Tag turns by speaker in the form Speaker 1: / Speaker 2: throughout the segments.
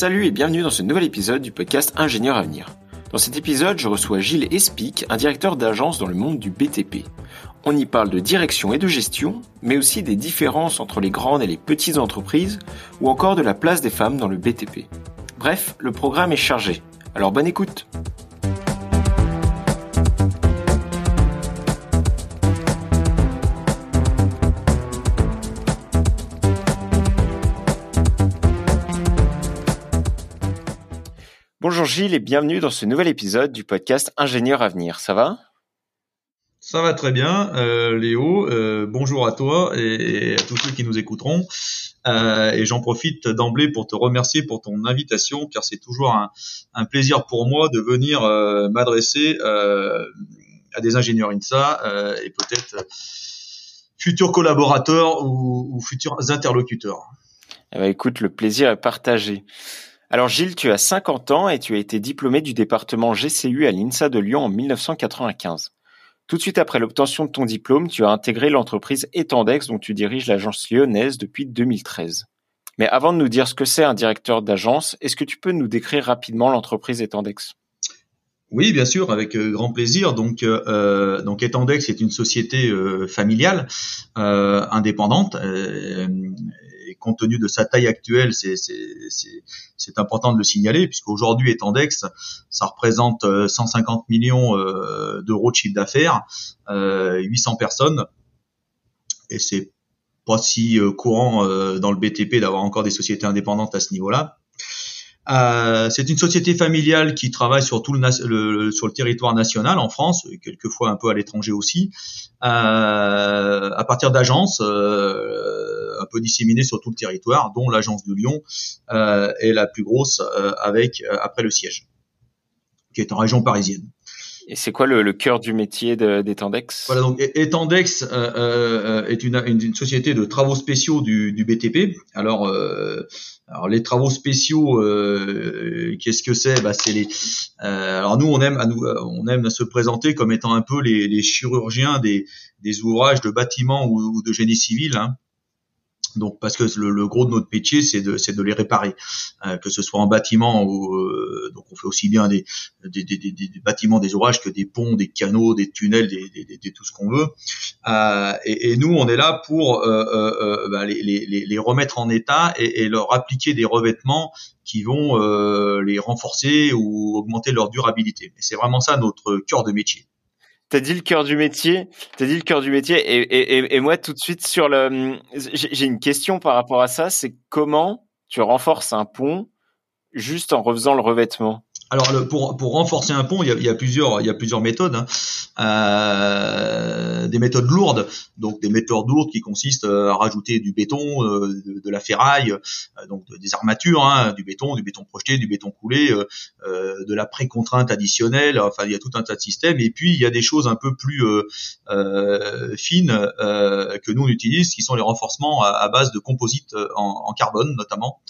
Speaker 1: Salut et bienvenue dans ce nouvel épisode du podcast Ingénieur à venir. Dans cet épisode, je reçois Gilles Espic, un directeur d'agence dans le monde du BTP. On y parle de direction et de gestion, mais aussi des différences entre les grandes et les petites entreprises, ou encore de la place des femmes dans le BTP. Bref, le programme est chargé. Alors bonne écoute Gilles et bienvenue dans ce nouvel épisode du podcast Ingénieur à venir. Ça va?
Speaker 2: Ça va très bien, euh, Léo. Euh, bonjour à toi et, à tous ceux qui nous écouteront. Euh, et j'en profite d'emblée pour te remercier pour ton invitation, car c'est toujours un, plaisir pour moi de venir m'adresser à des ingénieurs INSA et peut-être futurs collaborateurs ou, ou, futurs interlocuteurs.
Speaker 1: Eh ben, écoute, le plaisir est partagé. Alors Gilles, tu as 50 ans et tu as été diplômé du département GCU à l'INSA de Lyon en 1995. Tout de suite après l'obtention de ton diplôme, tu as intégré l'entreprise Etendex dont tu diriges l'agence lyonnaise depuis 2013. Mais avant de nous dire ce que c'est un directeur d'agence, est-ce que tu peux nous décrire rapidement l'entreprise Etendex
Speaker 2: oui, bien sûr, avec euh, grand plaisir. Donc, euh, euh, donc Etendex est une société familiale, indépendante, compte tenu de sa taille actuelle, c'est important de le signaler, puisqu'aujourd'hui, Etendex, ça représente 150 euh, millions euh, d'euros de chiffre d'affaires, 800 euh, personnes, et c'est pas si courant dans le BTP d'avoir encore des sociétés indépendantes à ce niveau-là. Euh, c'est une société familiale qui travaille sur tout le, sur le territoire national en France, quelquefois un peu à l'étranger aussi, euh, à partir d'agences euh, un peu disséminées sur tout le territoire, dont l'agence de Lyon est la plus grosse avec après le siège, qui est en région parisienne.
Speaker 1: Et c'est quoi le, cœur du métier d'Etendex
Speaker 2: Voilà, donc Etendex est une, une, société de travaux spéciaux du, du BTP. Alors, alors les travaux spéciaux, euh, qu'est-ce que c'est? Bah, c'est les. Euh, alors nous on aime, à nous, on aime se présenter comme étant un peu les, les chirurgiens des, des ouvrages de bâtiments ou, ou de génie civil. Hein. Donc parce que le, gros de notre métier c'est de les réparer, euh, que ce soit en bâtiment ou euh, donc on fait aussi bien des bâtiments, des orages que des ponts, des canaux, des tunnels, des, tout ce qu'on veut. Euh, et, nous on est là pour bah, les, remettre en état et, et, leur appliquer des revêtements qui vont les renforcer ou augmenter leur durabilité. Et c'est vraiment ça notre cœur de métier.
Speaker 1: T'as dit le cœur du métier. T'as dit le cœur du métier. Et, et, et, moi, tout de suite sur le, j'ai une question par rapport à ça. C'est comment tu renforces un pont juste en refaisant le revêtement?
Speaker 2: Alors pour, pour renforcer un pont, il y a, plusieurs il y a plusieurs méthodes, hein. euh, des méthodes lourdes, donc des méthodes lourdes qui consistent euh, à rajouter du béton, euh, de, la ferraille, donc des armatures, hein, du béton, du béton projeté, du béton coulé, de la pré-contrainte additionnelle. Enfin, il y a tout un tas de systèmes. Et puis il y a des choses un peu plus fines que nous on utilise, qui sont les renforcements à, base de composites en carbone notamment.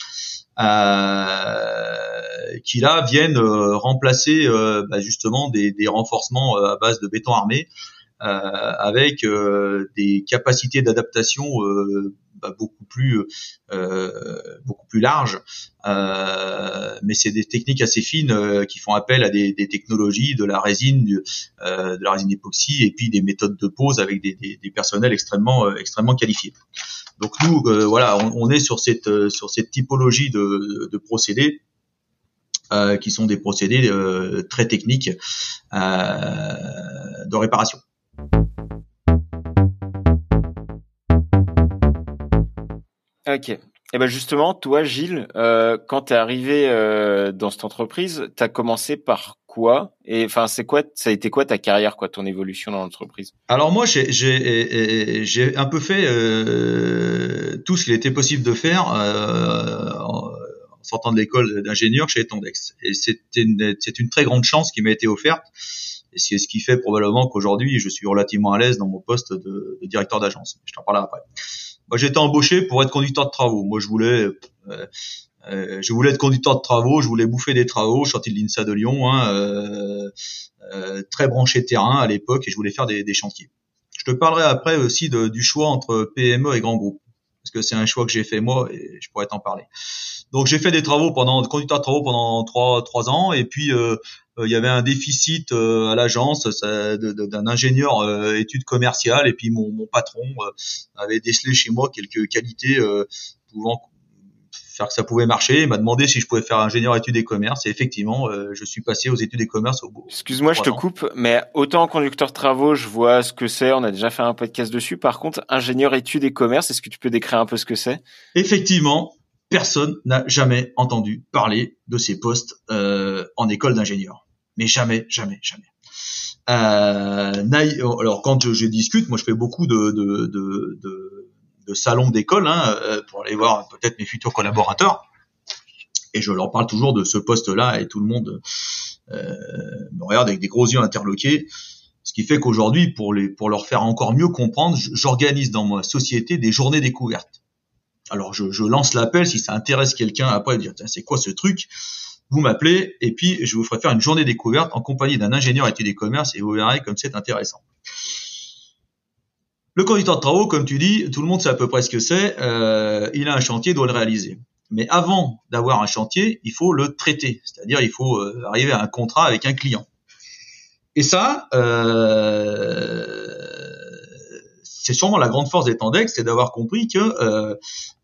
Speaker 2: Euh, qui là viennent euh, remplacer euh, bah, justement des, renforcements à base de béton armé avec des capacités d'adaptation bah, beaucoup plus beaucoup plus larges. Mais c'est des techniques assez fines qui font appel à des, des technologies de la résine de la résine époxy et puis des méthodes de pose avec des, des personnels extrêmement extrêmement qualifiés donc nous, euh, voilà, on, est sur cette euh, sur cette typologie de, procédés euh, qui sont des procédés très techniques de réparation.
Speaker 1: Ok. Et eh ben justement, toi, Gilles, quand tu es arrivé dans cette entreprise, tu as commencé par quoi Et enfin, c'est quoi Ça a été quoi ta carrière, quoi, ton évolution dans l'entreprise?
Speaker 2: Alors moi, j'ai un peu fait euh, tout ce qu'il était possible de faire euh, en sortant de l'école d'ingénieur chez Etendex. Et c'était une, c'est une très grande chance qui m'a été offerte. Et c'est ce qui fait probablement qu'aujourd'hui, je suis relativement à l'aise dans mon poste de, de directeur d'agence. Je t'en parlerai après. Moi, j'étais embauché pour être conducteur de travaux. Moi, je voulais euh, euh, je voulais être conducteur de travaux, je voulais bouffer des travaux, je sortais de l'INSA de Lyon, hein, euh, euh, très branché terrain à l'époque, et je voulais faire des, des, chantiers. Je te parlerai après aussi de, du choix entre PME et grand groupe, parce que c'est un choix que j'ai fait moi et je pourrais t'en parler. Donc j'ai fait des travaux pendant conducteur de travaux pendant trois trois ans et puis euh, euh, il y avait un déficit euh, à l'agence d'un ingénieur études commerciales et puis mon, mon patron avait décelé chez moi quelques qualités pouvant faire que ça pouvait marcher. Il m'a demandé si je pouvais faire ingénieur études et commerce et effectivement je suis passé aux études et commerce au bout.
Speaker 1: Excuse-moi, je te coupe, mais autant conducteur de travaux, je vois ce que c'est. On a déjà fait un podcast dessus. Par contre, ingénieur études et commerce, est-ce que tu peux décrire un peu ce que c'est?
Speaker 2: Effectivement, personne n'a jamais entendu parler de ces postes euh, en école d'ingénieur. Mais jamais, jamais, jamais. Euh, alors quand je, je, discute, moi je fais beaucoup de, de, de, de, de salons d'école hein, euh, pour aller voir peut-être mes futurs collaborateurs. Et je leur parle toujours de ce poste-là et tout le monde euh, me regarde avec des gros yeux interloqués. Ce qui fait qu'aujourd'hui, pour, les, pour leur faire encore mieux comprendre, j'organise dans ma société des journées découvertes. Alors je, je lance l'appel si ça intéresse quelqu'un après dire c'est quoi ce truc? Vous m'appelez et puis je vous ferai faire une journée découverte en compagnie d'un ingénieur études des commerces et vous verrez comme c'est intéressant. Le conducteur de travaux, comme tu dis, tout le monde sait à peu près ce que c'est. Euh, il a un chantier, il doit le réaliser. Mais avant d'avoir un chantier, il faut le traiter, c'est-à-dire il faut euh, arriver à un contrat avec un client. Et ça, euh, c'est sûrement la grande force des Tendex, c'est d'avoir compris que euh,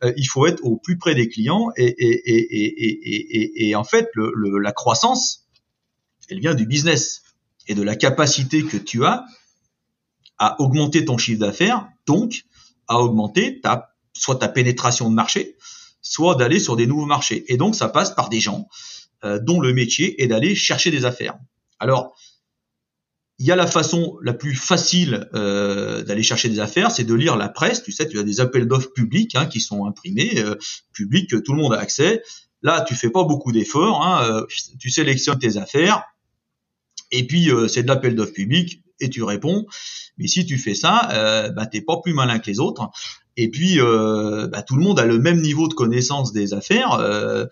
Speaker 2: euh, il faut être au plus près des clients et, et, et, et en fait le, la croissance, elle vient du business et de la capacité que tu as à augmenter ton chiffre d'affaires, donc à augmenter ta soit ta pénétration de marché, soit d'aller sur des nouveaux marchés. Et donc ça passe par des gens euh, dont le métier est d'aller chercher des affaires. Alors il y a la façon la plus facile euh, d'aller chercher des affaires, c'est de lire la presse. Tu sais, tu as des appels d'offres publics hein, qui sont imprimés, euh, publics, que tout le monde a accès. Là, tu fais pas beaucoup d'efforts. Hein, tu sélectionnes tes affaires, et puis c'est de l'appel d'offres public et tu réponds. Mais si tu fais ça, euh, bah, t'es pas plus malin que les autres. Et puis, euh, bah, tout le monde a le même niveau de connaissance des affaires. Euh,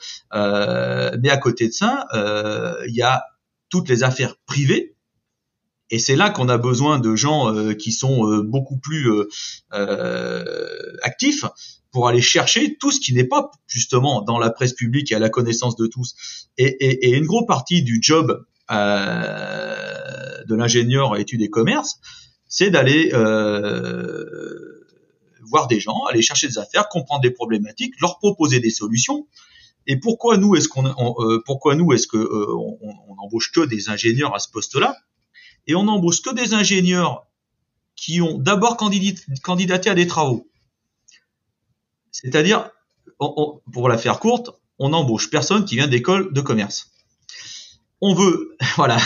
Speaker 2: mais à côté de ça, il y a toutes les affaires privées et c'est là qu'on a besoin de gens euh, qui sont euh, beaucoup plus euh, actifs pour aller chercher tout ce qui n'est pas justement dans la presse publique et à la connaissance de tous. Et, et, et une grosse partie du job de l'ingénieur études et commerces, c'est d'aller voir des gens, aller chercher des affaires, comprendre des problématiques, leur proposer des solutions. Et pourquoi nous est-ce qu'on, pourquoi nous est-ce que on, on embauche que des ingénieurs à ce poste-là? Et on n'embauche que des ingénieurs qui ont d'abord candidaté à des travaux. C'est-à-dire, pour la faire courte, on n'embauche personne qui vient d'école de commerce. On veut, voilà,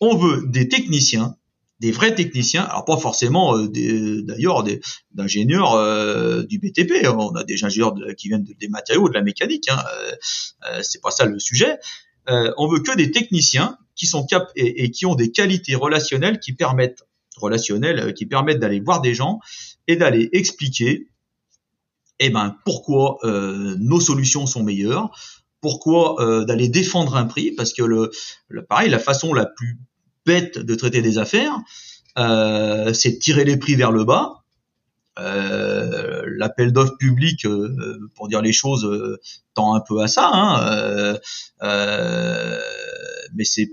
Speaker 2: on veut des techniciens, des vrais techniciens, alors pas forcément euh, d'ailleurs des, d'ingénieurs euh, du BTP, on a des ingénieurs qui viennent des matériaux, de la mécanique, hein, euh, c'est pas ça le sujet. on veut que des techniciens qui sont cap et, qui ont des qualités relationnelles qui permettent relationnelles euh, qui permettent d'aller voir des gens et d'aller expliquer eh ben pourquoi euh, nos solutions sont meilleures, pourquoi euh, d'aller défendre un prix parce que le, pareil la façon la plus bête de traiter des affaires euh, c'est de tirer les prix vers le bas. Euh, L'appel d'offres public, pour dire les choses, tend un peu à ça, hein, mais c'est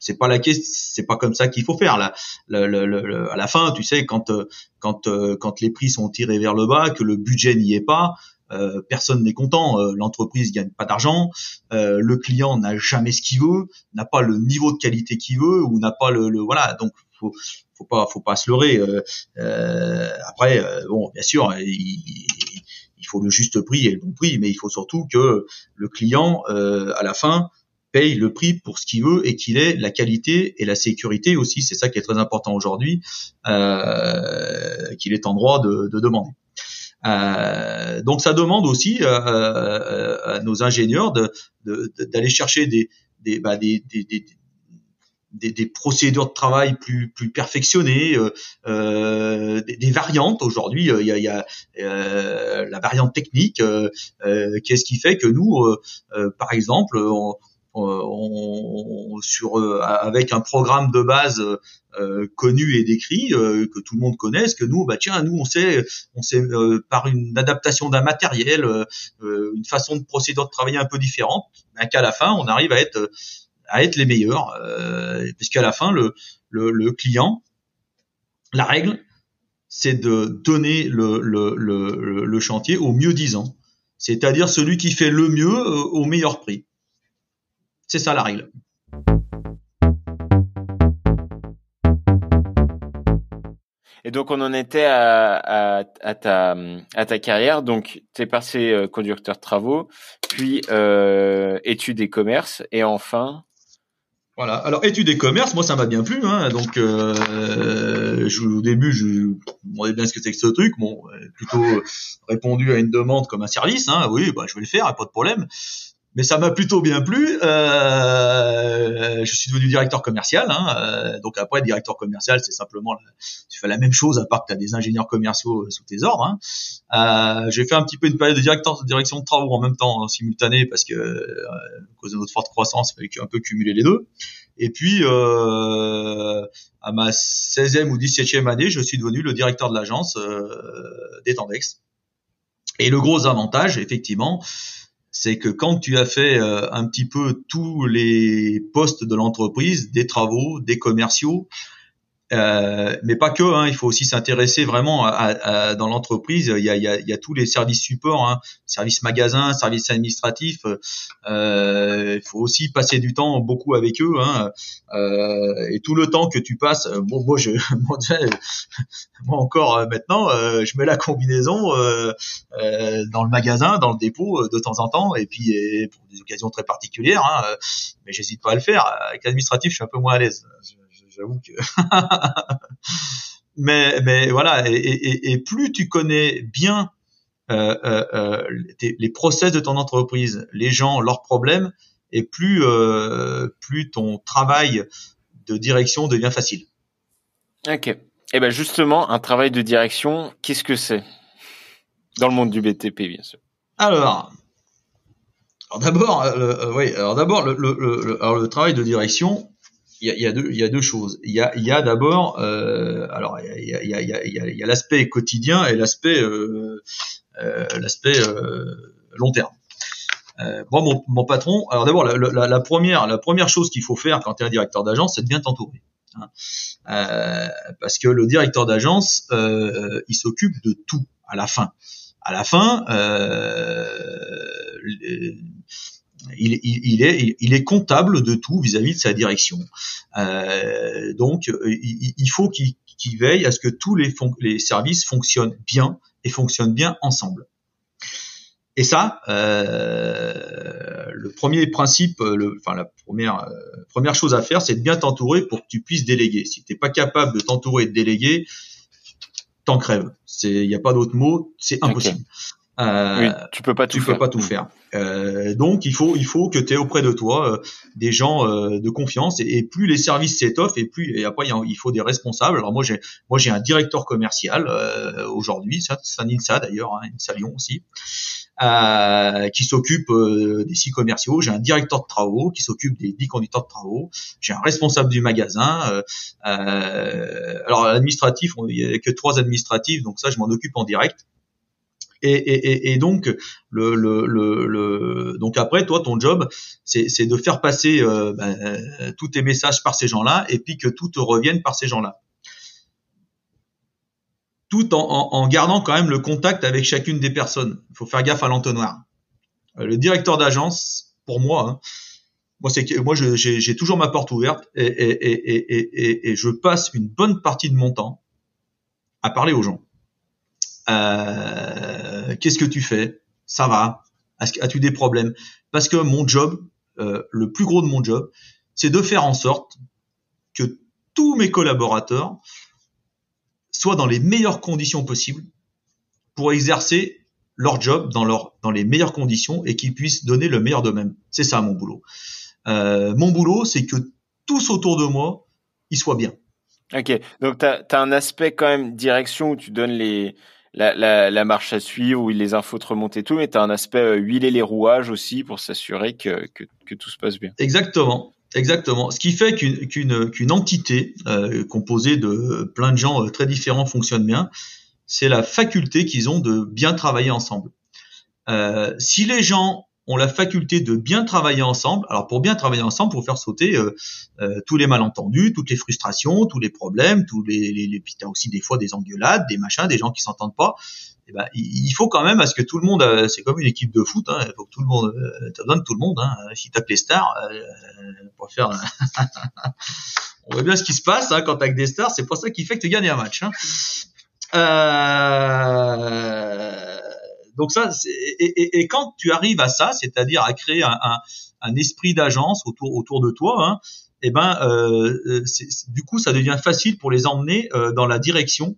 Speaker 2: c'est pas la c'est pas comme ça qu'il faut faire. À la fin, tu sais, quand quand quand les prix sont tirés vers le bas, que le budget n'y est pas, euh, personne n'est content. Euh, L'entreprise gagne pas d'argent, euh, le client n'a jamais ce qu'il veut, n'a pas le niveau de qualité qu'il veut ou n'a pas le, le, voilà. Donc faut faut pas faut pas se leurrer. Euh, euh, après, bon, bien sûr, il, il, faut le juste prix et le bon prix, mais il faut surtout que le client, à la fin, paye le prix pour ce qu'il veut et qu'il ait la qualité et la sécurité aussi. C'est ça qui est très important aujourd'hui, qu'il est en droit de, de demander. Euh, donc ça demande aussi euh, euh à nos ingénieurs d'aller de, de, chercher des, des, bah, des, des, des, procédures de travail plus, plus perfectionnées, euh, euh des, variantes. Aujourd'hui, il y a, y a la variante technique. Qu'est-ce qui fait que nous, par exemple, on, on, sur avec un programme de base connu et décrit que tout le monde connaisse que nous bah tiens nous on sait on sait par une adaptation d'un matériel une façon de procéder de travailler un peu différente bah, qu'à la fin on arrive à être à être les meilleurs puisqu'à la fin le, le, le client la règle c'est de donner le, le, le, le, chantier au mieux disant, c'est-à-dire celui qui fait le mieux euh, au meilleur prix. C'est ça la règle.
Speaker 1: Et donc on en était à, à, à ta, à ta carrière. Donc tu es passé euh, conducteur de travaux, puis euh, études et commerces, et enfin
Speaker 2: voilà. Alors études et commerce, moi ça m'a bien plu. Hein. Donc euh, je, au début, je me demandais bien ce que c'est que ce truc. Bon, plutôt répondu à une demande comme un service. Hein. Oui, bah je vais le faire, pas de problème mais ça m'a plutôt bien plu. Euh, je suis devenu directeur commercial. Hein, euh, donc après, directeur commercial, c'est simplement tu fais la même chose à part que tu as des ingénieurs commerciaux euh, sous tes ordres. Hein. Euh, j'ai fait un petit peu une période de directeur, de direction de travaux en même temps, en simultané, parce que euh, à cause de notre forte croissance, il fallait un peu cumuler les deux. Et puis, euh, à ma 16e ou 17e année, je suis devenu le directeur de l'agence des Tendex. Et le gros avantage, effectivement, c'est que quand tu as fait euh, un petit peu tous les postes de l'entreprise, des travaux, des commerciaux, euh, mais pas que, hein, il faut aussi s'intéresser vraiment à, à, dans l'entreprise. Il il, il y a tous les services supports, hein, services magasins, services administratifs. Euh, il faut aussi passer du temps beaucoup avec eux. Hein, euh, et tout le temps que tu passes, euh, bon, moi, je, moi encore euh, maintenant, je mets la combinaison dans le magasin, dans le dépôt de temps en temps, et puis et pour des occasions très particulières. Hein, mais j'hésite pas à le faire. Avec l'administratif, je suis un peu moins à l'aise j'avoue que. mais, mais voilà, et, et, et, plus tu connais bien euh, euh, euh les process de ton entreprise, les gens, leurs problèmes, et plus, euh, plus ton travail de direction devient facile.
Speaker 1: Ok. Et eh ben justement, un travail de direction, qu'est-ce que c'est? Dans le monde du BTP, bien sûr.
Speaker 2: Alors, alors d'abord, euh, oui, alors d'abord le, le, le, alors le travail de direction, il y a, deux, choses. Il y a, d'abord, euh, alors il y a, l'aspect quotidien et l'aspect euh, euh, euh, long terme. Euh, moi, mon, patron, alors d'abord la, première chose qu'il faut faire quand tu es un directeur d'agence, c'est de bien t'entourer. Hein. Euh, parce que le directeur d'agence, il s'occupe de tout à la fin. À la fin, il, il, est, il, est comptable de tout vis-à-vis de sa direction. Euh, donc, il, faut qu'il veille à ce que tous les, les services fonctionnent bien et fonctionnent bien ensemble. Et ça, euh, le premier principe, le, enfin la première euh, première chose à faire, c'est de bien t'entourer pour que tu puisses déléguer. Si tu n'es pas capable de t'entourer et de déléguer, t'en crèves. Il n'y a pas d'autre mot, c'est impossible.
Speaker 1: Euh, oui, tu peux pas tout
Speaker 2: tu
Speaker 1: faire.
Speaker 2: peux pas tout faire. Euh, donc il faut il faut que tu aies auprès de toi euh, des gens euh, de confiance et, plus les services s'étoffent et plus et après il faut des responsables. Alors moi j'ai moi j'ai un directeur commercial euh, aujourd'hui, ça c'est un INSA d'ailleurs, hein, INSA Lyon aussi. qui s'occupe des six commerciaux, j'ai un directeur de travaux qui s'occupe des dix conducteurs de travaux, j'ai un responsable du magasin. alors administratif, il y a que trois administratifs, donc ça je m'en occupe en direct. Et, donc, donc après, toi, ton job, c'est de faire passer euh, ben, tous tes messages par ces gens-là, et puis que tout te revienne par ces gens-là, tout en, gardant quand même le contact avec chacune des personnes. Il faut faire gaffe à l'entonnoir. Euh, le directeur d'agence, pour moi, hein, moi, j'ai toujours ma porte ouverte et, et, et je passe une bonne partie de mon temps à parler aux gens. Euh, qu'est-ce que tu fais? Ça va As-tu des problèmes? Parce que mon job, euh, le plus gros de mon job, c'est de faire en sorte que tous mes collaborateurs soient dans les meilleures conditions possibles pour exercer leur job dans les meilleures conditions et qu'ils puissent donner le meilleur d'eux-mêmes. C'est ça mon boulot. Euh, mon boulot, c'est que tous autour de moi, ils soient bien.
Speaker 1: Ok, donc tu as, as, un aspect quand même direction où tu donnes les, la, marche à suivre, où les infos te remontent et tout, mais tu as un aspect huiler les rouages aussi pour s'assurer que, que, tout se passe bien.
Speaker 2: Exactement. Exactement. Ce qui fait qu'une entité composée de plein de gens très différents fonctionne bien, c'est la faculté qu'ils ont de bien travailler ensemble. si les gens ont la faculté de bien travailler ensemble. Alors pour bien travailler ensemble, pour faire sauter euh, euh, tous les malentendus, toutes les frustrations, tous les problèmes, tous les, les, les aussi des fois des engueulades, des machins, des gens qui s'entendent pas. Eh ben, il faut quand même à ce que tout le monde, euh, c'est comme une équipe de foot, hein, il faut que tout le monde, euh, as besoin tout le monde. Hein, si t'as que les stars, pour faire, on voit bien ce qui se passe hein, quand t'as que des stars, c'est pas ça qui fait que tu gagnes un match. Hein. Euh, donc ça, et, et, quand tu arrives à ça, c'est-à-dire à créer un, un, un esprit d'agence autour autour de toi, hein, eh ben, euh, euh du coup, ça devient facile pour les emmener euh, dans la direction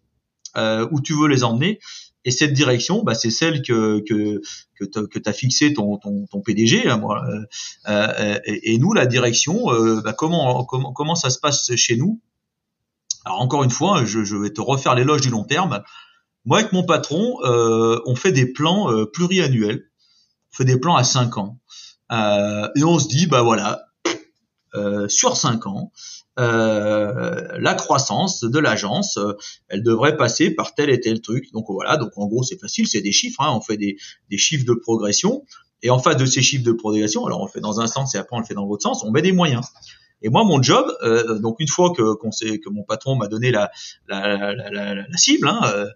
Speaker 2: euh, où tu veux les emmener. Et cette direction, bah, c'est celle que que que tu as fixé ton, ton, ton PDG. Hein, moi. Euh, et, et, nous, la direction, bah, comment comment comment ça se passe chez nous? Alors encore une fois, je, je vais te refaire l'éloge du long terme. Moi, avec mon patron, euh, on fait des plans euh, pluriannuels, on fait des plans à 5 ans. Euh, et on se dit, bah voilà, euh, sur 5 ans, la croissance de l'agence, elle devrait passer par tel et tel truc. Donc voilà, donc en gros c'est facile, c'est des chiffres, hein, on fait des, chiffres de progression. Et en face de ces chiffres de progression, alors on fait dans un sens et après on le fait dans l'autre sens, on met des moyens. Et moi, mon job, euh, donc une fois que qu'on sait que mon patron m'a donné la la, la, la, la cible, hein, euh,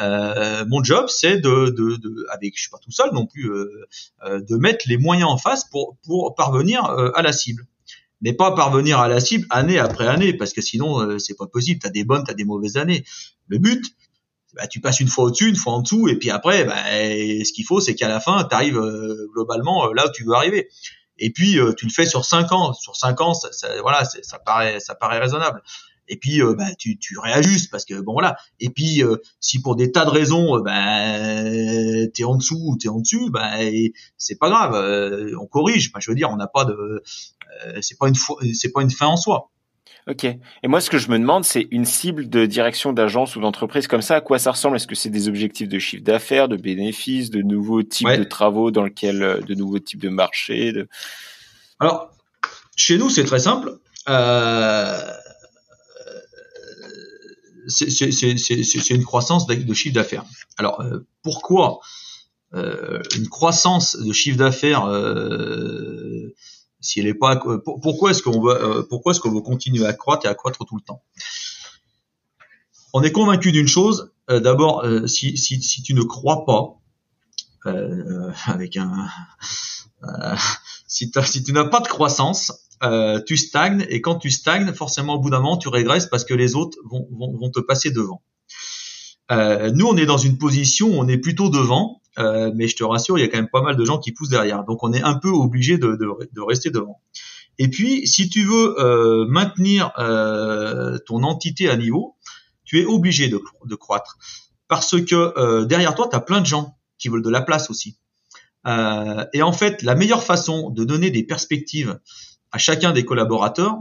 Speaker 2: euh mon job, c'est de, de, de, avec je suis pas tout seul non plus, euh, euh, de mettre les moyens en face pour pour parvenir à la cible. Mais pas parvenir à la cible année après année, parce que sinon c'est pas possible. T'as des bonnes, t'as des mauvaises années. Le but, bah, tu passes une fois au-dessus, une fois en dessous, et puis après, bah, ce qu'il faut, c'est qu'à la fin, tu arrives globalement là où tu veux arriver et puis euh, tu le fais sur cinq ans. Sur cinq ans, ça, voilà, ça paraît, raisonnable. Et puis euh, bah, tu, tu réajustes parce que bon voilà. Et puis euh, si pour des tas de raisons, bah, t'es en dessous ou t'es en dessus, bah, c'est pas grave, on corrige. je veux dire, on n'a pas de, c'est pas une c'est pas une fin en soi.
Speaker 1: Ok. Et moi, ce que je me demande, c'est une cible de direction d'agence ou d'entreprise comme ça, à quoi ça ressemble? Est-ce que c'est des objectifs de chiffre d'affaires, de bénéfices, de nouveaux types de travaux dans lequel, euh, de nouveaux types de marchés de...
Speaker 2: Alors, chez nous, c'est très simple. Euh, c'est une croissance de chiffre d'affaires. Alors, euh, pourquoi euh, une croissance de chiffre d'affaires euh, si elle est pas, pourquoi est-ce qu'on veut, euh, pourquoi est-ce qu'on veut continuer à croître et à croître tout le temps? On est convaincu d'une chose. Euh, d'abord, euh, si, si, si, tu ne crois pas, avec un, si, si, tu n'as pas de croissance, tu stagnes et quand tu stagnes, forcément au bout d'un moment, tu régresses parce que les autres vont, vont, vont te passer devant. nous, on est dans une position où on est plutôt devant euh, mais je te rassure, il y a quand même pas mal de gens qui poussent derrière. Donc on est un peu obligé de, de, de rester devant. Et puis, si tu veux euh, maintenir euh, ton entité à niveau, tu es obligé de, de croître. Parce que euh, derrière toi, tu as plein de gens qui veulent de la place aussi. Euh, et en fait, la meilleure façon de donner des perspectives à chacun des collaborateurs,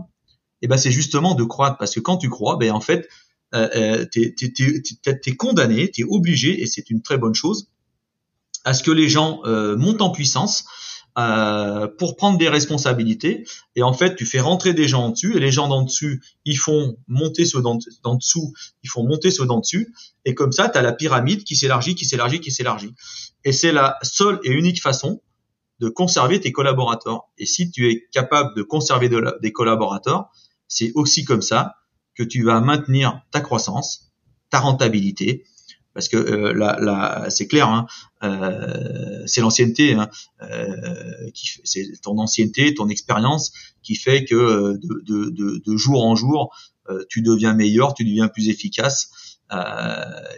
Speaker 2: eh ben, c'est justement de croître. Parce que quand tu crois, ben, en fait, euh, tu es, es, condamné, tu es obligé, et c'est une très bonne chose, à ce que les gens euh, montent en puissance euh, pour prendre des responsabilités. Et en fait, tu fais rentrer des gens en dessus, et les gens d'en dessus, ils font monter ceux d'en dessous, ils font monter ceux d'en dessus. Et comme ça, tu as la pyramide qui s'élargit, qui s'élargit, qui s'élargit. Et c'est la seule et unique façon de conserver tes collaborateurs. Et si tu es capable de conserver des collaborateurs, c'est aussi comme ça que tu vas maintenir ta croissance, ta rentabilité parce que euh, là, c'est clair, hein, euh, c'est l'ancienneté, hein, euh, c'est ton ancienneté, ton expérience qui fait que euh, de, de, de, de, jour en jour, euh, tu deviens meilleur, tu deviens plus efficace,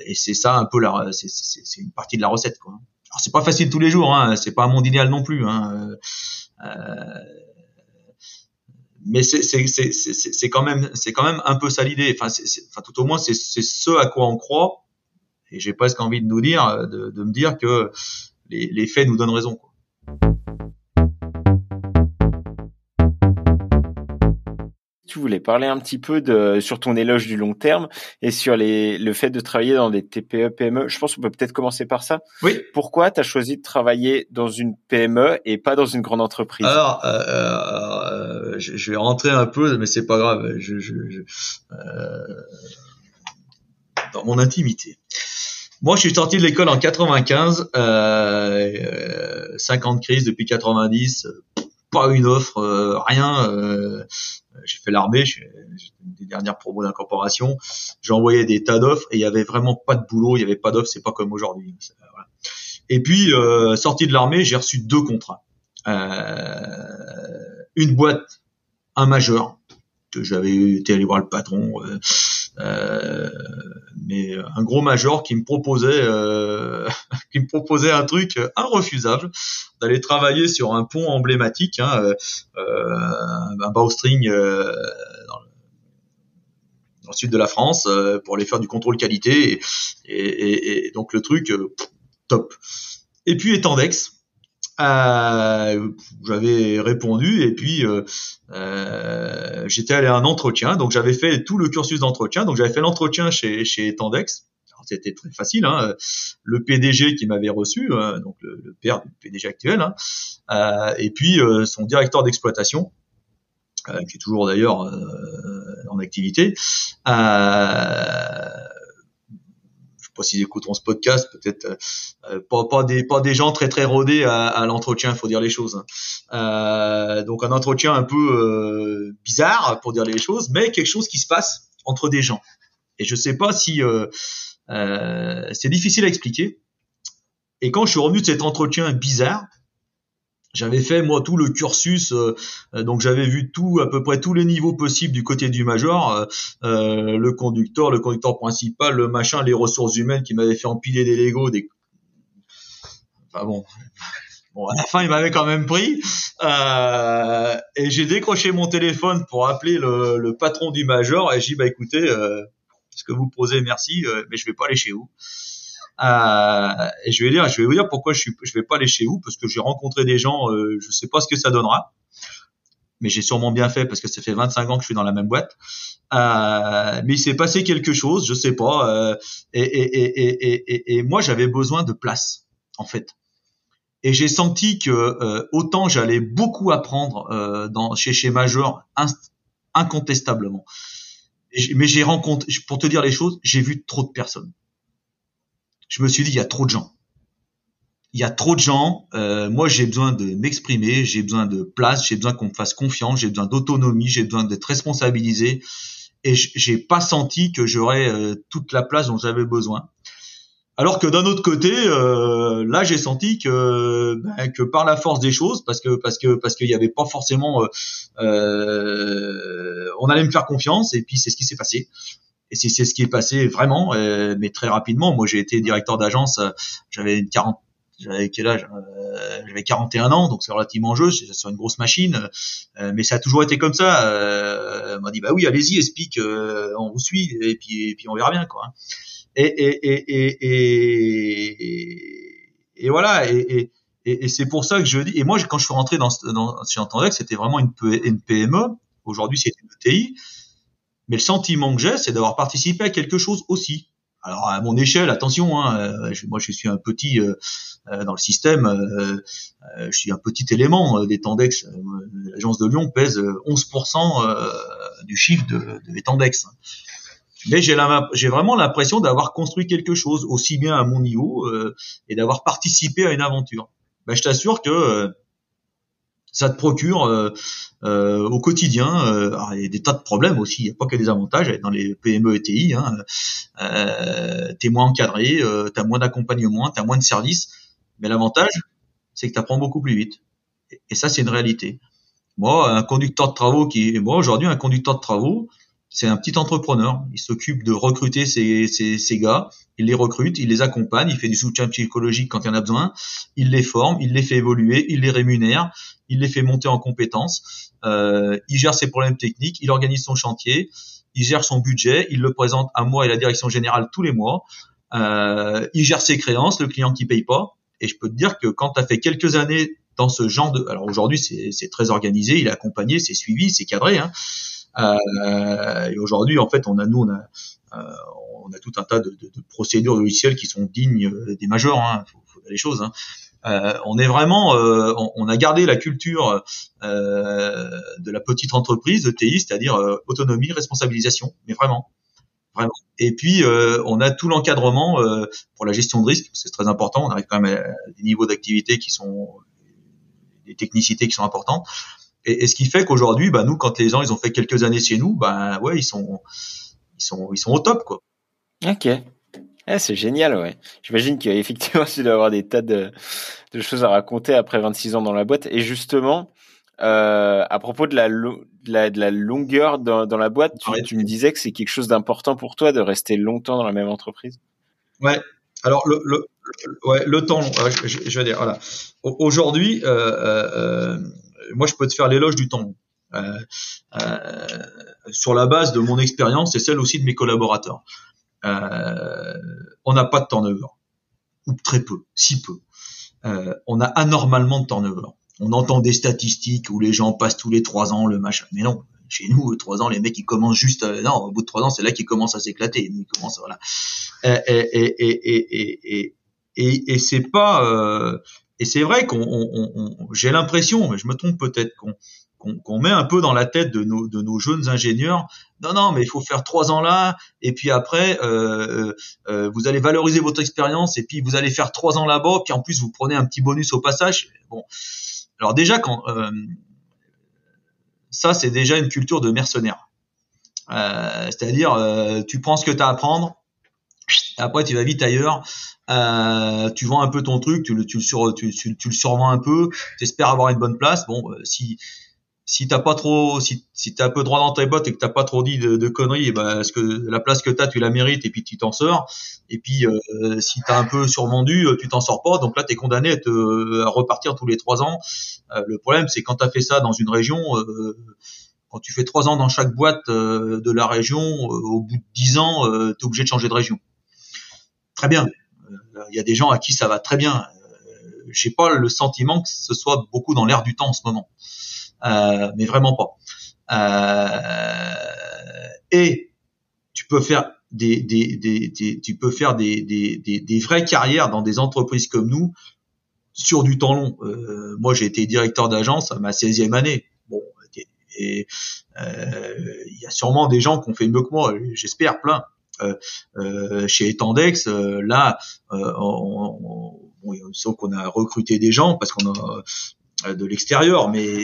Speaker 2: et c'est ça un peu la, c'est une partie de la recette. Quoi. Alors c'est pas facile tous les jours, hein, c'est pas un monde idéal non plus. Hein, mais c'est quand même c'est quand même un peu ça l'idée. Enfin, enfin tout au moins c'est ce à quoi on croit et j'ai presque envie de nous dire, euh, de, me dire que les, faits nous donnent raison.
Speaker 1: tu voulais parler un petit peu de sur ton éloge du long terme et sur les le fait de travailler dans des TPE PME. Je pense qu'on peut peut-être commencer par ça.
Speaker 2: Oui.
Speaker 1: Pourquoi tu as choisi de travailler dans une PME et pas dans une grande entreprise?
Speaker 2: Alors, euh, euh, je, vais rentrer un peu, mais c'est pas grave. Je, je, euh, dans mon intimité. Moi, je suis sorti de l'école en 95, euh, 50 crises depuis 90, pas une offre, euh, rien. Euh, j'ai fait l'armée, j'ai des dernières promos d'incorporation. Envoyé des tas d'offres et il y avait vraiment pas de boulot, il y avait pas d'offres, c'est pas comme aujourd'hui. Voilà. Et puis, euh, sorti de l'armée, j'ai reçu deux contrats. une boîte, un majeur, que j'avais été aller voir le patron. Euh, mais un gros major qui me proposait euh, qui me proposait un truc irrefusable d'aller travailler sur un pont emblématique hein, euh, un bowstring euh, dans, le, dans le sud de la France pour aller faire du contrôle qualité et, et, et donc le truc top. Et puis Etendex euh, j'avais répondu et puis euh, euh, j'étais allé à un entretien. Donc j'avais fait tout le cursus d'entretien. Donc j'avais fait l'entretien chez chez Tendex. C'était très facile. Hein. Le PDG qui m'avait reçu, hein, donc le, le, père du PDG actuel, hein, euh, et puis euh, son directeur d'exploitation, euh, qui est toujours d'ailleurs en activité. Euh, pas s'ils écouteront ce podcast, peut-être euh, euh, pas, pas, des pas des gens très très rodés à, à l'entretien, faut dire les choses. Hein. Euh, donc un entretien un peu euh, bizarre pour dire les choses, mais quelque chose qui se passe entre des gens. Et je sais pas si c'est difficile à expliquer. Et quand je suis revenu de cet entretien bizarre, j'avais fait moi tout le cursus, euh, euh, donc j'avais vu tout à peu près tous les niveaux possibles du côté du major, euh, euh, le conducteur, le conducteur principal, le machin, les ressources humaines qui m'avaient fait empiler des Legos, des. Enfin bon, bon à la fin il m'avait quand même pris et j'ai décroché mon téléphone pour appeler le, le, patron du major et j'ai dit bah écoutez, ce que vous posez merci, mais je vais pas aller chez vous. Euh, et je vais dire, je vais vous dire pourquoi je suis, je vais pas aller chez vous parce que j'ai rencontré des gens, euh, je sais pas ce que ça donnera, mais j'ai sûrement bien fait parce que ça fait 25 ans que je suis dans la même boîte. Euh, mais il s'est passé quelque chose, je sais pas. Euh, et, et, et, et, moi, j'avais besoin de place, en fait. Et j'ai senti que euh, autant j'allais beaucoup apprendre euh, dans, chez chez Major, incontestablement. Mais j'ai rencontré, pour te dire les choses, j'ai vu trop de personnes je me suis dit, il y a trop de gens. Il y a trop de gens. Euh, moi, j'ai besoin de m'exprimer, j'ai besoin de place, j'ai besoin qu'on me fasse confiance, j'ai besoin d'autonomie, j'ai besoin d'être responsabilisé. Et j'ai pas senti que j'aurais euh, toute la place dont j'avais besoin. Alors que d'un autre côté, euh, là, j'ai senti que, ben, que par la force des choses, parce que parce que parce qu'il n'y avait pas forcément, on allait me faire confiance, et puis c'est ce qui s'est passé. Et c'est ce qui est passé vraiment, euh, mais très rapidement. Moi, j'ai été directeur d'agence, euh, j'avais une 40 j'avais quel âge euh, J'avais 41 ans, donc c'est relativement jeune, c'est sur une grosse machine, mais ça a toujours été comme ça. Euh, on m'a dit bah oui, allez-y, explique, on vous suit, et puis et puis on verra bien quoi. Et et et et et, voilà. Et, et, c'est pour ça que je dis. Et moi, quand je suis rentré dans, dans j'entendais que c'était vraiment une, PME. Aujourd'hui, c'est une ETI. Mais le sentiment que j'ai, c'est d'avoir participé à quelque chose aussi. Alors à mon échelle, attention, hein, euh, moi je suis un petit euh, euh, dans le système, je suis un petit élément des Tendex. L'agence de Lyon pèse 11% du chiffre de, de. Mais j'ai, vraiment l'impression d'avoir construit quelque chose aussi bien à mon niveau et d'avoir participé à une aventure. Ben, je t'assure que ça te procure euh, euh, au quotidien euh, il y a des tas de problèmes aussi. Il n'y a pas que des avantages dans les PME et TI hein, euh, t'es moins encadré euh, t'as moins d'accompagnement t'as moins de services. Mais l'avantage c'est que t'apprends beaucoup plus vite. Et, et ça c'est une réalité. Moi un conducteur de travaux qui moi aujourd'hui un conducteur de travaux c'est un petit entrepreneur. Il s'occupe de recruter ses, gars, il les recrute, il les accompagne, il fait du soutien psychologique quand il en a besoin, il les forme, il les fait évoluer, il les rémunère, il les fait monter en compétences, euh, il gère ses problèmes techniques, il organise son chantier, il gère son budget, il le présente à moi et à la direction générale tous les mois, euh, il gère ses créances, le client qui paye pas, et je peux te dire que quand tu as fait quelques années dans ce genre de... Alors aujourd'hui c'est très organisé, il est accompagné, c'est suivi, c'est cadré, hein, et aujourd'hui, en fait, on a nous, on a on a tout un tas de, de, de, procédures logicielles qui sont dignes des majors. Hein, faut, faut les choses. Hein. Euh, on est vraiment, euh, on, a gardé la culture euh, de la petite entreprise de TI, c'est-à-dire autonomie, responsabilisation, mais vraiment. Vraiment. Et puis on a tout l'encadrement pour la gestion de risque, c'est très important. On arrive quand même à des niveaux d'activité qui sont des technicités qui sont importantes. Et, ce qui fait qu'aujourd'hui, bah, nous, quand les gens ils ont fait quelques années chez nous, bah ouais, ils sont ils sont ils sont au top quoi.
Speaker 1: Ok. Ah, c'est génial, ouais. J'imagine qu'effectivement, tu dois avoir des tas de, de, choses à raconter après 26 ans dans la boîte. Et justement, euh, à propos de la, de la, de la longueur dans, dans, la boîte, tu, tu me disais que c'est quelque chose d'important pour toi de rester longtemps dans la même entreprise?
Speaker 2: Ouais. Alors le, le, ouais, le temps, je, je, veux dire, voilà. Aujourd'hui, euh, euh, moi, je peux te faire l'éloge du temps. Euh, euh, sur la base de mon expérience et celle aussi de mes collaborateurs euh, on n'a pas de turnover, ou très peu, si peu. On a anormalement de turnover. On entend des statistiques où les gens passent tous les trois ans le machin, mais non. Chez nous, trois ans, les mecs ils commencent juste. Non, au bout de trois ans, c'est là qu'ils commencent à s'éclater. Ils commencent voilà. Et et et et et et, et c'est pas. Et c'est vrai qu'on, on, on, j'ai l'impression, mais je me trompe peut-être, qu'on met un peu dans la tête de nos, jeunes ingénieurs. Non, non, mais il faut faire trois ans là, et puis après, euh, euh, euh, vous allez valoriser votre expérience, et puis vous allez faire trois ans là-bas, puis en plus vous prenez un petit bonus au passage. Bon, alors déjà ça, c'est déjà une culture de mercenaire. C'est-à-dire, tu prends ce que tu as à prendre, après tu vas vite ailleurs. Euh, tu vends un peu ton truc, tu le, tu le, sur, tu, tu, tu le survends un peu, tu espères avoir une bonne place. Bon, si si t'as pas trop, si, si t'as un peu droit dans tes bottes et que t'as pas trop dit de, de conneries, bah, est-ce que la place que t'as, tu la mérites et puis tu t'en sors. Et puis euh, si t'as un peu survendu, euh, tu t'en sors pas. Donc là, t'es condamné à, te, à repartir tous les trois ans. Euh, le problème, c'est quand t'as fait ça dans une région, euh, quand tu fais trois ans dans chaque boîte de la région, au bout de dix ans, t'es obligé de changer de région. Très bien. Il y a des gens à qui ça va très bien. J'ai pas le sentiment que ce soit beaucoup dans l'air du temps en ce moment. Euh, mais vraiment pas. Euh, et tu peux faire des, tu peux faire des, vraies carrières dans des entreprises comme nous sur du temps long. Euh, moi, j'ai été directeur d'agence à ma 16e année. Bon, et euh, il y a sûrement des gens qui ont fait mieux que moi, j'espère plein. Euh, euh, chez Etendex, euh, là, on, on, on, qu'on a recruté des gens parce qu'on a de l'extérieur, mais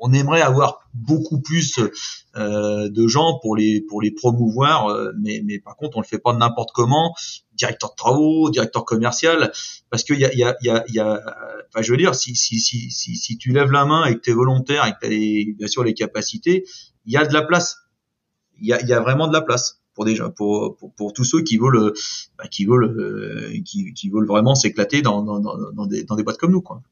Speaker 2: on aimerait avoir beaucoup plus euh, de gens pour les pour les promouvoir, mais, mais par contre on le fait pas n'importe comment. Directeur de travaux, directeur commercial, parce qu'il y a il y a y a, enfin je veux dire si si si si, si tu lèves la main et que tu es volontaire et que tu bien sûr les capacités, il y a de la place. Il y a vraiment de la place pour tous ceux qui veulent bah, qui veulent vraiment s'éclater dans, des, dans boîtes comme nous quoi.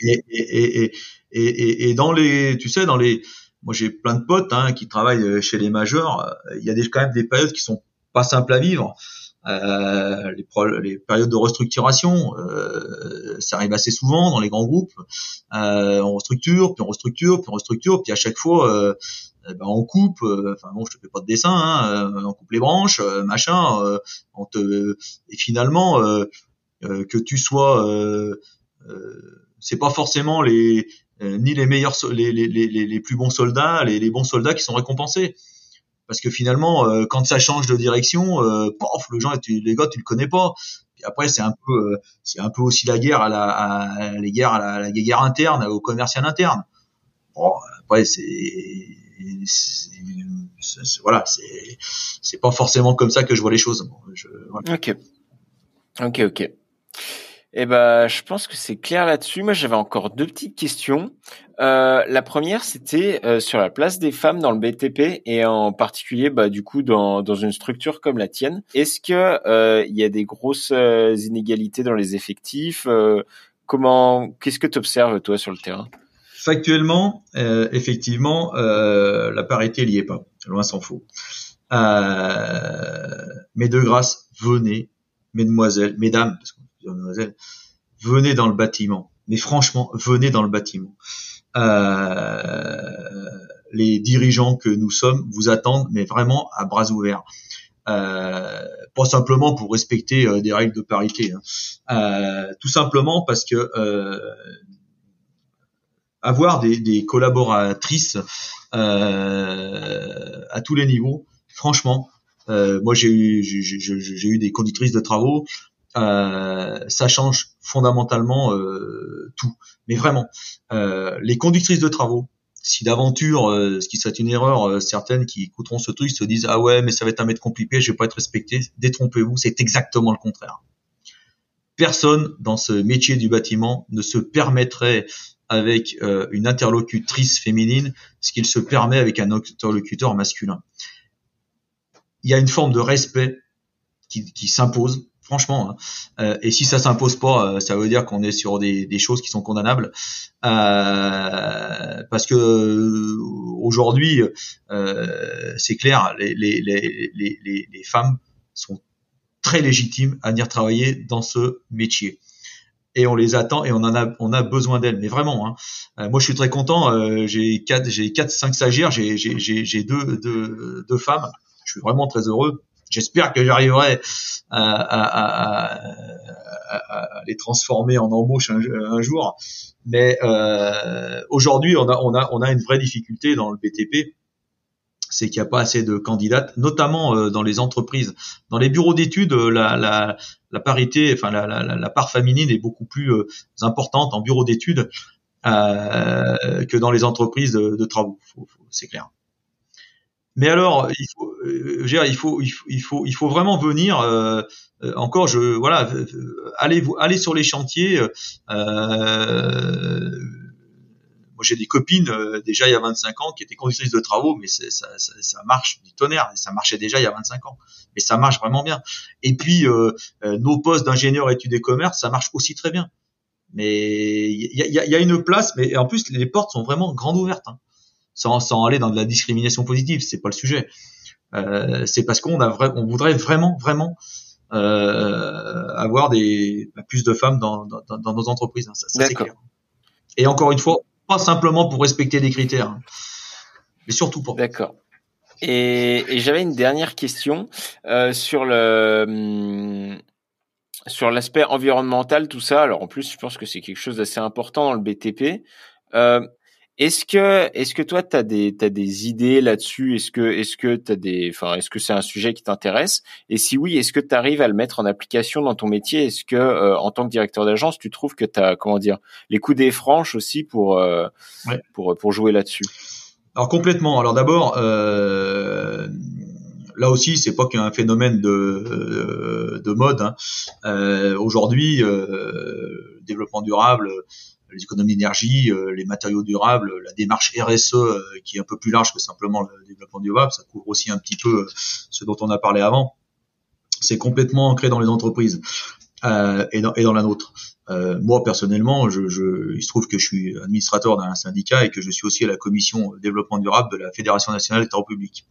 Speaker 2: Et, dans les, tu sais, dans les, moi j'ai plein de potes hein, qui travaillent chez les majeurs. Il y a quand même des périodes qui sont pas simples à vivre. Euh, les, les, périodes de restructuration, euh, ça arrive assez souvent dans les grands groupes. Euh, on restructure, puis on restructure, puis on restructure, puis à chaque fois, euh, ben on coupe. Euh, enfin bon, je te fais pas de dessin, hein, on coupe les branches, machin. on te et finalement que tu sois c'est pas forcément les ni les meilleurs les, les, les, les, plus bons soldats, les bons soldats qui sont récompensés. Parce que finalement, euh, quand ça change de direction, euh, pof, le gens, tu, les gars, tu le connais pas. Puis après, c'est un peu, euh, c'est un peu aussi la guerre à la, à, les guerres à la, la, guerre interne, au commercial interne. Bon, après, c'est, voilà, c'est, c'est pas forcément comme ça que je vois les choses. Je,
Speaker 1: voilà. Ok, ok, ok. Eh ben, je pense que c'est clair là-dessus. Moi, j'avais encore deux petites questions. Euh, la première, c'était euh, sur la place des femmes dans le BTP et en particulier, bah, du coup, dans, une structure comme la tienne. Est-ce que euh, il y a des grosses inégalités dans les effectifs? Comment Qu'est-ce que tu observes toi sur le terrain?
Speaker 2: Factuellement, effectivement, la parité n'y est pas. Loin s'en faut. mais de grâce, venez, mesdemoiselles, mesdames, parce venez dans le bâtiment. Mais franchement, venez dans le bâtiment. Euh, les dirigeants que nous sommes vous attendent, mais vraiment à bras ouverts. Euh, pas simplement pour respecter euh, des règles de parité, hein. tout simplement parce que avoir des, des collaboratrices à tous les niveaux, franchement, moi j'ai eu j'ai eu des conductrices de travaux, ça change fondamentalement tout. Mais vraiment, les conductrices de travaux, si d'aventure, euh, ce qui serait une erreur, euh, certaines qui écouteront ce truc se disent ah ouais mais ça va être un mètre compliqué, je vais pas être respecté. Détrompez-vous, c'est exactement le contraire. Personne dans ce métier du bâtiment ne se permettrait avec euh, une interlocutrice féminine ce qu'il se permet avec un interlocuteur masculin. Il y a une forme de respect qui s'impose franchement. Hein. Euh, et si ça s'impose pas, euh, ça veut dire qu'on est sur des, choses qui sont condamnables. Euh, parce que aujourd'hui, c'est clair, les, femmes sont très légitimes à venir travailler dans ce métier. Et on les attend et on a, besoin d'elles. Mais vraiment, hein. moi je suis très content. j'ai quatre, j'ai quatre, cinq stagiaires. J'ai, j'ai, deux femmes. Je suis vraiment très heureux. J'espère que j'arriverai à, à, à, les transformer en embauche un, jour. Mais euh, aujourd'hui, on a, on, a, on a une vraie difficulté dans le BTP c'est qu'il n'y a pas assez de candidates, notamment euh, dans les entreprises. Dans les bureaux d'études, euh, la, la, la, parité, enfin la, la, part féminine est beaucoup plus euh, importante en bureau d'études euh, que dans les entreprises de travaux. C'est clair. Mais alors, il faut, euh, il faut, il faut, il faut, vraiment venir. Euh, euh, encore, je, voilà, allez, allez sur les chantiers. Euh, moi, j'ai des copines déjà il y a 25 ans qui étaient conductrices de travaux, mais ça, ça, ça, marche du tonnerre. Ça marchait déjà il y a 25 ans, mais ça marche vraiment bien. Et puis, nos postes d'ingénieurs études et commerce, ça marche aussi très bien. Mais il y a, y a, une place, mais en plus les portes sont vraiment grandes ouvertes. Hein sans, sans aller dans de la discrimination positive, c'est pas le sujet. Euh, c'est parce qu'on a vrai, on voudrait vraiment, vraiment euh, avoir des bah, plus de femmes dans, dans, dans nos entreprises. Hein, ça, ça c'est clair. Et encore une fois, pas simplement pour respecter des critères, hein, mais surtout pour.
Speaker 1: D'accord. Et, et j'avais une dernière question euh, sur le hum, sur l'aspect environnemental, tout ça. Alors en plus, je pense que c'est quelque chose d'assez important dans le BTP. Euh, est-ce que, est-ce que toi, tu as des, t'as des idées là-dessus? Est-ce que, est-ce que t'as des, enfin, est-ce que c'est un sujet qui t'intéresse? Et si oui, est-ce que tu arrives à le mettre en application dans ton métier? Est-ce que, euh, en tant que directeur d'agence, tu trouves que tu as, comment dire, les coups des franches aussi pour, euh, pour, pour jouer là-dessus?
Speaker 2: Alors complètement. Alors d'abord, euh, là aussi, c'est pas qu'un phénomène de, de mode. Hein. Euh, aujourd'hui, développement durable les économies d'énergie, euh, les matériaux durables, la démarche RSE euh, qui est un peu plus large que simplement le développement durable, ça couvre aussi un petit peu euh, ce dont on a parlé avant. C'est complètement ancré dans les entreprises et, dans, et dans la nôtre. moi personnellement, je, je, il se trouve que je suis administrateur d'un syndicat et que je suis aussi à la commission développement durable de la Fédération nationale des travaux publics.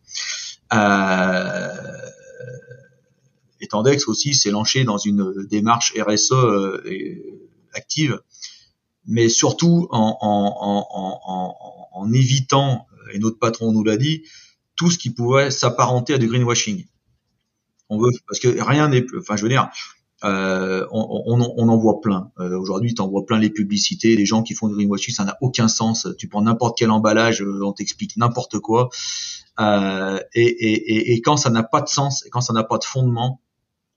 Speaker 2: Euh, aussi s'est lancé dans une démarche RSE active mais surtout en, en, en, en, évitant, et notre patron nous l'a dit, tout ce qui pouvait s'apparenter à du greenwashing. On veut parce que rien n'est, enfin je veux dire, euh, on, on, on, en voit plein. Euh, Aujourd'hui, tu en vois plein les publicités, les gens qui font du greenwashing, ça n'a aucun sens. Tu prends n'importe quel emballage, on t'explique n'importe quoi. Euh, et, et, et, quand ça n'a pas de sens et quand ça n'a pas de fondement,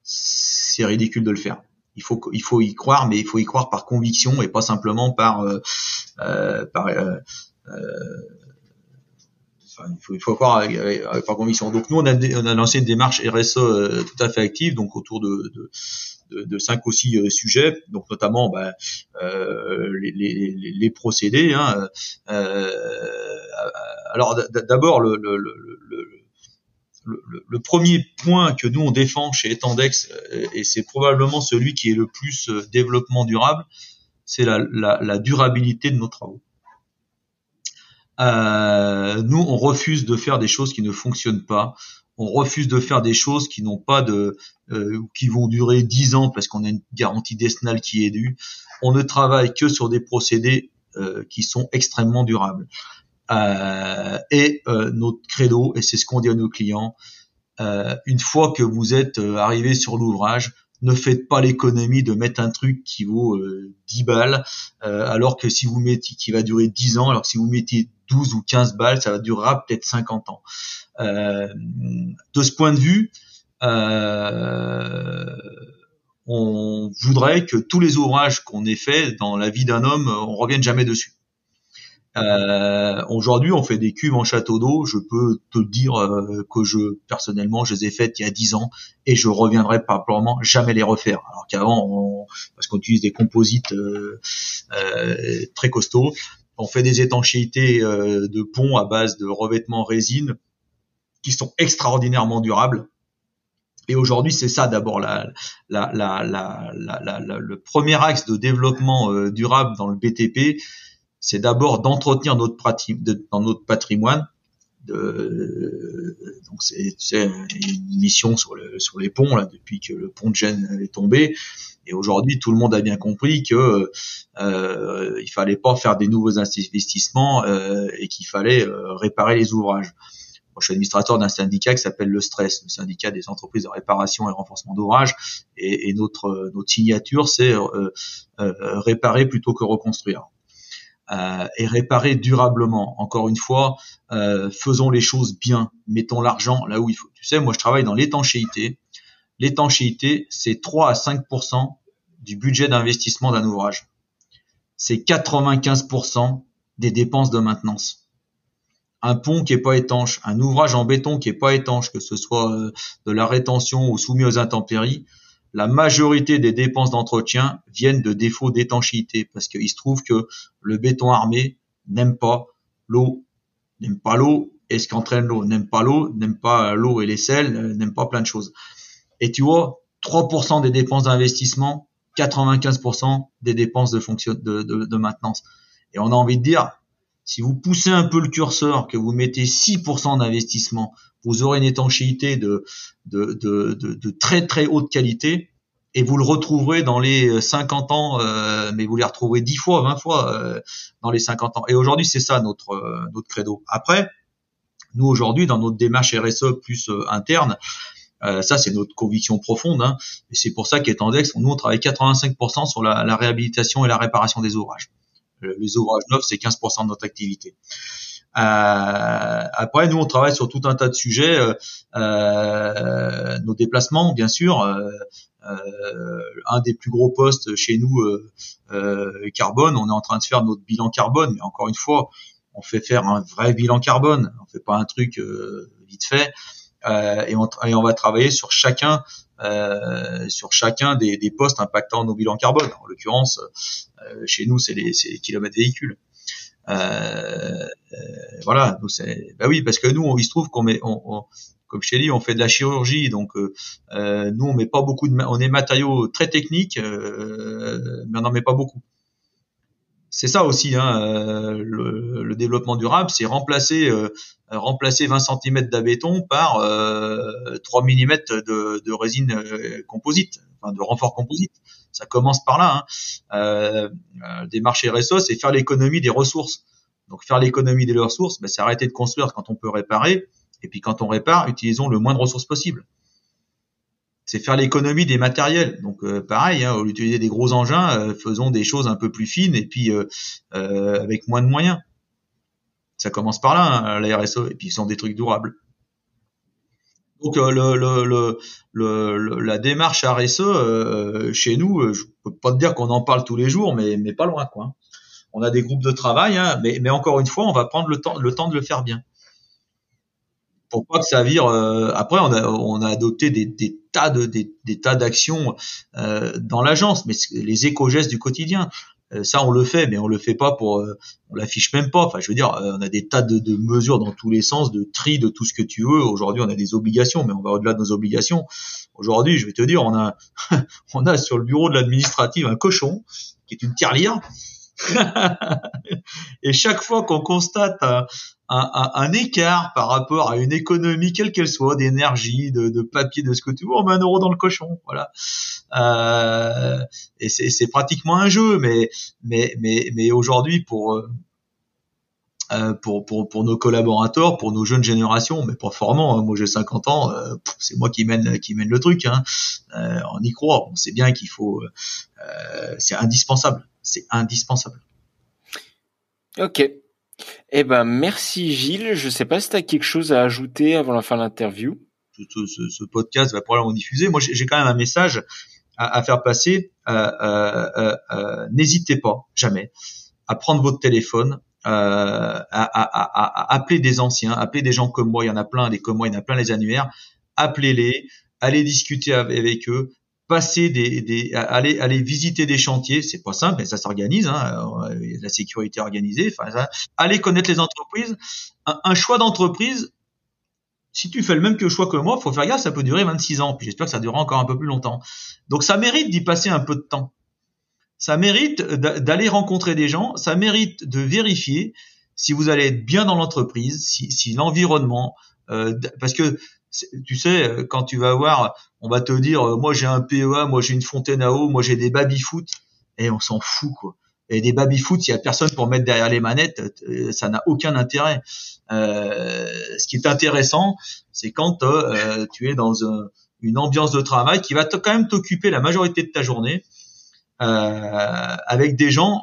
Speaker 2: c'est ridicule de le faire il faut il faut y croire, mais il faut y croire par conviction et pas simplement par euh, euh euh, il faut, il faut croire par conviction. Donc nous, on a, on a lancé une démarche RSE tout à fait active, donc autour de, de cinq ou six sujets, donc notamment bah, les, les, procédés. Hein, alors d'abord le, le, premier point que nous on défend chez Etandex, euh, et c'est probablement celui qui est le plus euh, développement durable, c'est la, durabilité de nos travaux. Euh, nous, on refuse de faire des choses qui ne fonctionnent pas. On refuse de faire des choses qui n'ont pas de, qui vont durer 10 ans parce qu'on a une garantie décennale qui est due. On ne travaille que sur des procédés qui sont extrêmement durables. Et notre credo, et c'est ce qu'on dit à nos clients, une fois que vous êtes arrivé sur l'ouvrage, ne faites pas l'économie de mettre un truc qui vaut euh, 10 balles, euh, alors que si vous mettez, qui va durer 10 ans, alors que si vous mettez 12 ou 15 balles, ça va durer peut-être 50 ans. Euh, de ce point de vue, euh, on voudrait que tous les ouvrages qu'on ait faits dans la vie d'un homme, on revienne jamais dessus. Euh, Aujourd'hui, on fait des cuves en château d'eau. Je peux te dire euh, que je, personnellement, je les ai faites il y a 10 ans et je reviendrai probablement jamais les refaire. Alors qu'avant, parce qu'on utilise des composites euh, euh, très costauds, on fait des étanchéités euh, de ponts à base de revêtements résine qui sont extraordinairement durables. Et aujourd'hui, c'est ça d'abord la, la, la, le premier axe de développement durable dans le BTP, c'est d'abord d'entretenir notre, dans notre patrimoine. De, donc c'est une mission sur, le, sur les ponts là depuis que le pont de Gênes est tombé. Et aujourd'hui, tout le monde a bien compris que euh, il fallait pas faire des nouveaux investissements euh, et qu'il fallait euh, réparer les ouvrages. Moi, je suis administrateur d'un syndicat qui s'appelle le Stress, le syndicat des entreprises de réparation et renforcement d'ouvrages. Et, et, notre notre signature, c'est euh, euh, réparer plutôt que reconstruire euh, et réparer durablement. Encore une fois, euh, faisons les choses bien, mettons l'argent là où il faut. Tu sais, moi je travaille dans l'étanchéité. L'étanchéité, c'est 3 à 5% du budget d'investissement d'un ouvrage. C'est 95% des dépenses de maintenance. Un pont qui est pas étanche, un ouvrage en béton qui est pas étanche, que ce soit euh, de la rétention ou soumis aux intempéries, la majorité des dépenses d'entretien viennent de défauts d'étanchéité parce qu'il se trouve que le béton armé n'aime pas l'eau, n'aime pas l'eau et ce qu'entraîne l'eau, n'aime pas l'eau, n'aime pas l'eau et les sels, n'aime pas plein de choses. Et tu vois, 3% des dépenses d'investissement, 95% des dépenses de, fonction, de, de, de maintenance. Et on a envie de dire, si vous poussez un peu le curseur, que vous mettez 6% d'investissement, vous aurez une étanchéité de, de, de, de, très très haute qualité et vous le retrouverez dans les 50 ans, euh, mais vous les retrouverez 10 fois, 20 fois euh, dans les 50 ans. Et aujourd'hui, c'est ça notre, euh, notre credo. Après, nous aujourd'hui, dans notre démarche RSE plus interne, ça c'est notre conviction profonde, hein, et c'est pour ça qu'Etandex, nous on travaille 85% sur la, la, réhabilitation et la réparation des ouvrages. Les ouvrages neufs, c'est 15% de notre activité. Euh, après, nous, on travaille sur tout un tas de sujets, euh, euh nos déplacements, bien sûr. Euh, un des plus gros postes chez nous, carbone. On est en train de faire notre bilan carbone, mais encore une fois, on fait faire un vrai bilan carbone. On fait pas un truc vite fait. Et on, et, on, va travailler sur chacun euh, sur chacun des, des, postes impactant nos bilans carbone. En l'occurrence, euh, chez nous, c'est les, les, kilomètres véhicules. Euh, voilà, c'est bah oui, parce que nous, il se trouve qu'on met, on, on, comme je t'ai dit, on fait de la chirurgie, donc euh, nous on met pas beaucoup de, on est matériaux très techniques, euh, mais on n'en met pas beaucoup. C'est ça aussi, hein, euh, le, développement durable, c'est remplacer euh, remplacer 20 cm d'abéton par 3 mm de, résine composite, enfin de renfort composite. Ça commence par là. Hein. Euh, des marchés RSO, c'est faire l'économie des ressources. Donc faire l'économie des ressources, ben, c'est arrêter de construire quand on peut réparer. Et puis quand on répare, utilisons le moins de ressources possible. C'est faire l'économie des matériels. Donc euh, pareil, hein, au lieu d'utiliser des gros engins, euh, faisons des choses un peu plus fines et puis euh, avec moins de moyens. Ça commence par là, hein, la RSO, et puis ils sont des trucs durables. Donc le, le, la démarche RSE chez nous, je peux pas te dire qu'on en parle tous les jours, mais, mais pas loin quoi on a des groupes de travail, hein, mais, mais, encore une fois, on va prendre le temps, le temps de le faire bien. Pour pas que ça vire. Euh, après, on a, on a adopté des, tas de des, tas d'actions euh, dans l'agence, mais les éco-gestes du quotidien. Euh, ça, on le fait, mais on le fait pas pour, on l'affiche même pas. Enfin, je veux dire, on a des tas de, de, mesures dans tous les sens, de tri, de tout ce que tu veux. Aujourd'hui, on a des obligations, mais on va au-delà de nos obligations. Aujourd'hui, je vais te dire, on a, on a sur le bureau de l'administrative un cochon qui est une tirelire et chaque fois qu'on constate un, écart par rapport à une économie, quelle qu'elle soit, d'énergie, de, papier, de ce que tu veux, on met un euro dans le cochon. Voilà. Euh, et c'est pratiquement un jeu, mais, mais, mais, mais aujourd'hui, pour, euh, pour, pour, pour nos collaborateurs, pour nos jeunes générations, mais pas forcément. Hein. Moi, j'ai 50 ans, euh, c'est moi qui mène qui mène le truc. Hein. Euh, on y croit. On sait bien qu'il faut. c'est indispensable. C'est indispensable.
Speaker 1: Ok. Eh ben, merci Gilles. Je sais pas si tu as quelque chose à ajouter avant la fin de l'interview.
Speaker 2: Ce, ce, ce, podcast va probablement diffuser. Moi, j'ai quand même un message à, à faire passer. N'hésitez pas, jamais, à prendre votre téléphone, euh, à, à, à, appeler des anciens, appeler des gens comme moi, il y en a plein, des comme moi, il y en a plein les annuaires, appelez-les, allez discuter avec eux, passer des, des aller aller visiter des chantiers, c'est pas simple, mais ça s'organise, hein, la sécurité organisée, enfin ça, aller connaître les entreprises, un, choix d'entreprise. Si tu fais le même que choix que moi, faut faire gaffe, ça peut durer 26 ans. Puis j'espère que ça durera encore un peu plus longtemps. Donc ça mérite d'y passer un peu de temps ça mérite d'aller rencontrer des gens, ça mérite de vérifier si vous allez être bien dans l'entreprise, si, si l'environnement, euh, parce que tu sais, quand tu vas voir, on va te dire, euh, moi j'ai un PEA, moi j'ai une fontaine à eau, moi j'ai des baby-foot, et on s'en fout quoi. Et des baby-foot, s'il y a personne pour mettre derrière les manettes, euh, ça n'a aucun intérêt. Euh, ce qui est intéressant, c'est quand euh, tu es dans un, une ambiance de travail qui va quand même t'occuper la majorité de ta journée euh, avec des gens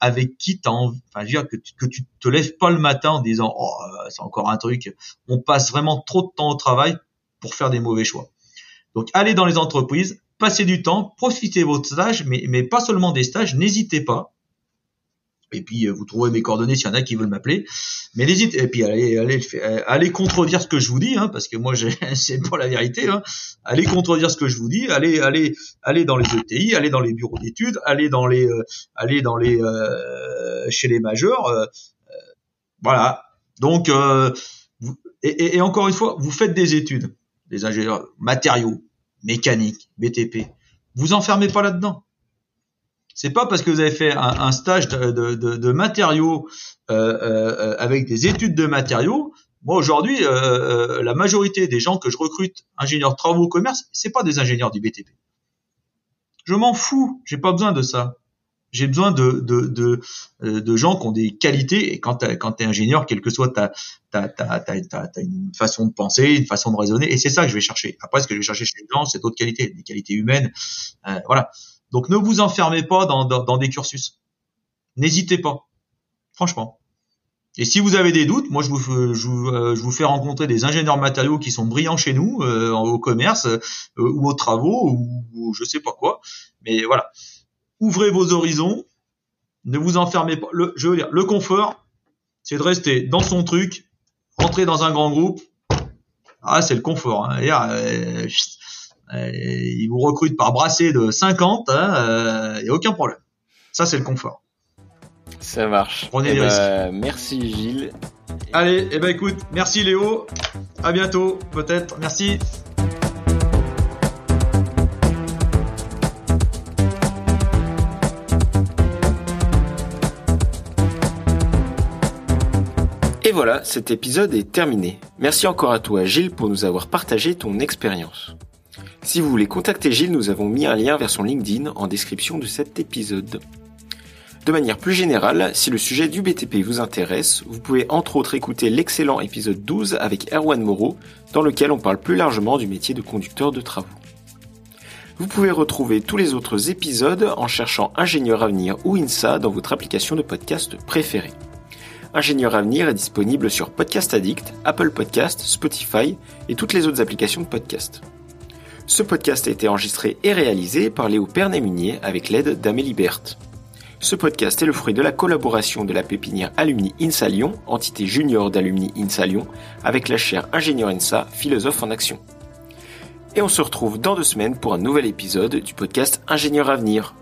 Speaker 2: avec qui t'as envie, enfin, je veux dire que tu, que te lèves pas le matin en disant oh c'est encore un truc. On passe vraiment trop de temps au travail pour faire des mauvais choix. Donc allez dans les entreprises, passez du temps, profitez de votre stage, mais, mais pas seulement des stages, n'hésitez pas et puis euh, vous trouvez mes coordonnées s'il y en a qui veulent m'appeler. Mais n'hésitez et puis allez allez euh, allez contredire ce que je vous dis hein, parce que moi c'est pas la vérité hein. Allez contredire ce que je vous dis, allez allez allez dans les ETI, allez dans les bureaux d'études, allez dans les euh, allez dans les euh, chez les majeurs euh, voilà. Donc vous, et, et, encore une fois, vous faites des études, des ingénieurs matériaux, mécaniques, BTP. Vous enfermez pas là-dedans c'est pas parce que vous avez fait un, stage de, de, de, matériaux euh, euh, avec des études de matériaux. Moi aujourd'hui, euh, euh, la majorité des gens que je recrute, ingénieurs travaux commerce, c'est pas des ingénieurs du BTP. Je m'en fous, j'ai pas besoin de ça. J'ai besoin de, de, de, euh, de, gens qui ont des qualités. Et quand tu es ingénieur, quelle que soit ta, ta, ta, ta, ta, une façon de penser, une façon de raisonner, et c'est ça que je vais chercher. Après, ce que je vais chercher chez les gens, c'est d'autres qualités, des qualités humaines. Euh, voilà. Donc ne vous enfermez pas dans, des cursus. N'hésitez pas, franchement. Et si vous avez des doutes, moi je vous, euh, fais rencontrer des ingénieurs matériaux qui sont brillants chez nous, euh, au commerce euh, ou aux travaux ou, je sais pas quoi. Mais voilà, ouvrez vos horizons, ne vous enfermez pas. Je veux dire, le confort, c'est de rester dans son truc, rentrer dans un grand groupe. Ah, c'est le confort. Hein. Ils vous recrutent par brassée de 50, il hein, n'y euh, a aucun problème. Ça, c'est le confort.
Speaker 1: Ça marche. Prenez eh ben, Merci Gilles.
Speaker 2: Allez, eh ben écoute, merci Léo. À bientôt, peut-être. Merci.
Speaker 1: Et voilà, cet épisode est terminé. Merci encore à toi Gilles pour nous avoir partagé ton expérience. Si vous voulez contacter Gilles, nous avons mis un lien vers son LinkedIn en description de cet épisode. De manière plus générale, si le sujet du BTP vous intéresse, vous pouvez entre autres écouter l'excellent épisode 12 avec Erwan Moreau, dans lequel on parle plus largement du métier de conducteur de travaux. Vous pouvez retrouver tous les autres épisodes en cherchant Ingénieur Avenir ou INSA dans votre application de podcast préférée. Ingénieur Avenir est disponible sur Podcast Addict, Apple Podcast, Spotify et toutes les autres applications de podcast. Ce podcast a été enregistré et réalisé par Léo Pernet-Munier avec l'aide d'Amélie Berthe. Ce podcast est le fruit de la collaboration de la pépinière Alumni INSA Lyon, entité junior d'Alumni INSA Lyon, avec la chaire Ingénieur INSA, philosophe en action. Et on se retrouve dans deux semaines pour un nouvel épisode du podcast Ingénieur Avenir.